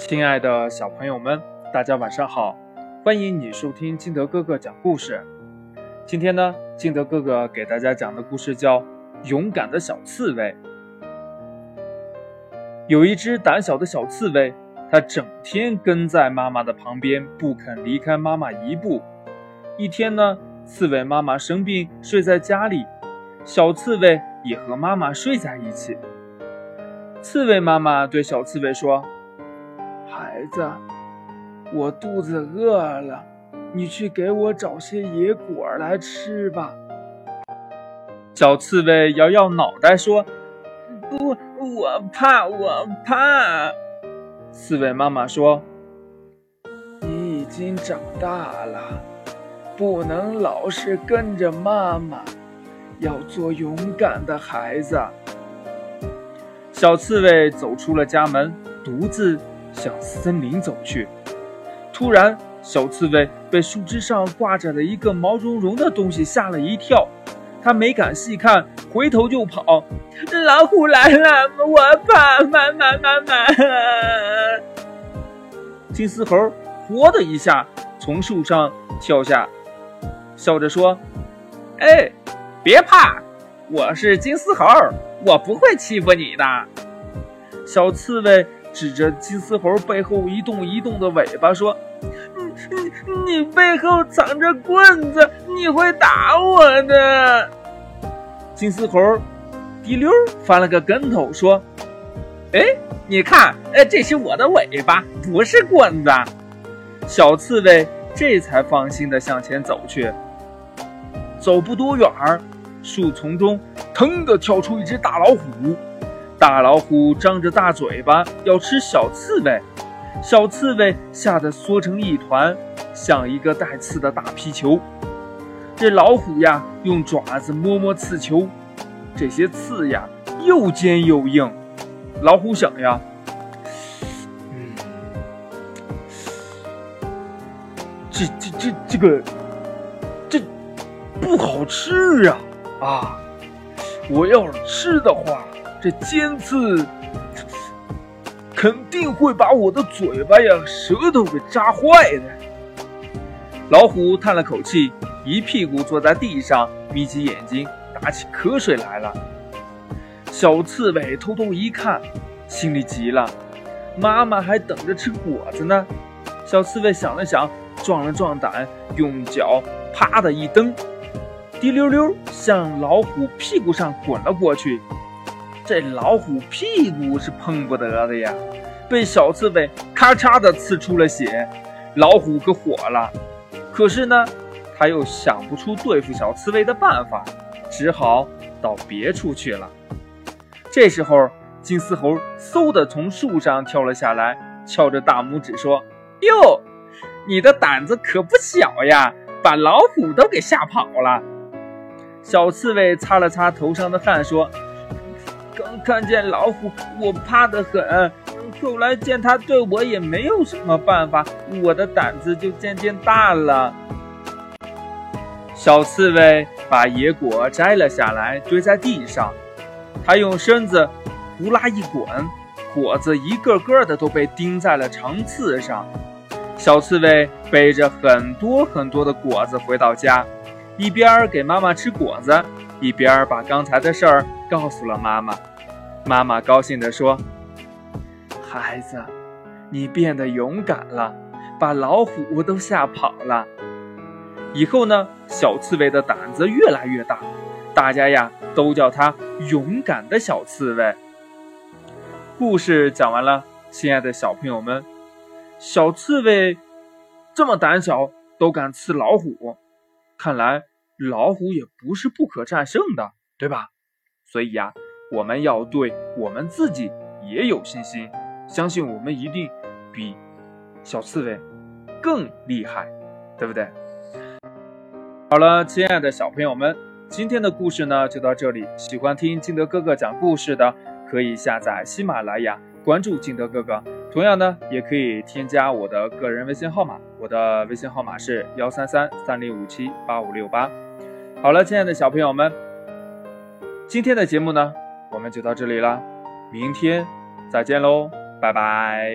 亲爱的小朋友们，大家晚上好！欢迎你收听金德哥哥讲故事。今天呢，金德哥哥给大家讲的故事叫《勇敢的小刺猬》。有一只胆小的小刺猬，它整天跟在妈妈的旁边，不肯离开妈妈一步。一天呢，刺猬妈妈生病，睡在家里，小刺猬也和妈妈睡在一起。刺猬妈妈对小刺猬说：“孩子，我肚子饿了，你去给我找些野果来吃吧。”小刺猬摇摇脑袋说：“不，我怕，我怕。”刺猬妈妈说：“你已经长大了，不能老是跟着妈妈，要做勇敢的孩子。”小刺猬走出了家门，独自向森林走去。突然，小刺猬被树枝上挂着的一个毛茸茸的东西吓了一跳，它没敢细看，回头就跑。老虎来了，我怕！妈妈，妈妈！金丝猴“嚯”的一下从树上跳下，笑着说：“哎，别怕，我是金丝猴。”我不会欺负你的，小刺猬指着金丝猴背后一动一动的尾巴说：“你你你背后藏着棍子，你会打我的。”金丝猴滴溜翻了个跟头说：“哎，你看，哎，这是我的尾巴，不是棍子。”小刺猬这才放心的向前走去。走不多远儿。树丛中，腾地跳出一只大老虎。大老虎张着大嘴巴要吃小刺猬，小刺猬吓得缩成一团，像一个带刺的大皮球。这老虎呀，用爪子摸摸刺球，这些刺呀又尖又硬。老虎想呀，嗯，这这这这个，这不好吃啊！啊！我要是吃的话，这尖刺肯定会把我的嘴巴呀、舌头给扎坏的。老虎叹了口气，一屁股坐在地上，眯起眼睛，打起瞌睡来了。小刺猬偷偷一看，心里急了：妈妈还等着吃果子呢。小刺猬想了想，壮了壮胆，用脚啪的一蹬。滴溜溜向老虎屁股上滚了过去，这老虎屁股是碰不得的呀，被小刺猬咔嚓的刺出了血，老虎可火了，可是呢，他又想不出对付小刺猬的办法，只好到别处去了。这时候，金丝猴嗖的从树上跳了下来，翘着大拇指说：“哟，你的胆子可不小呀，把老虎都给吓跑了。”小刺猬擦了擦头上的汗，说：“刚看见老虎，我怕得很。后来见它对我也没有什么办法，我的胆子就渐渐大了。”小刺猬把野果摘了下来，堆在地上。它用身子呼啦一滚，果子一个个的都被钉在了长刺上。小刺猬背着很多很多的果子回到家。一边给妈妈吃果子，一边把刚才的事儿告诉了妈妈。妈妈高兴地说：“孩子，你变得勇敢了，把老虎都吓跑了。以后呢，小刺猬的胆子越来越大，大家呀都叫它勇敢的小刺猬。”故事讲完了，亲爱的小朋友们，小刺猬这么胆小，都敢刺老虎，看来。老虎也不是不可战胜的，对吧？所以呀，我们要对我们自己也有信心，相信我们一定比小刺猬更厉害，对不对？好了，亲爱的小朋友们，今天的故事呢就到这里。喜欢听金德哥哥讲故事的，可以下载喜马拉雅，关注金德哥哥。同样呢，也可以添加我的个人微信号码，我的微信号码是幺三三三零五七八五六八。好了，亲爱的小朋友们，今天的节目呢，我们就到这里了，明天再见喽，拜拜。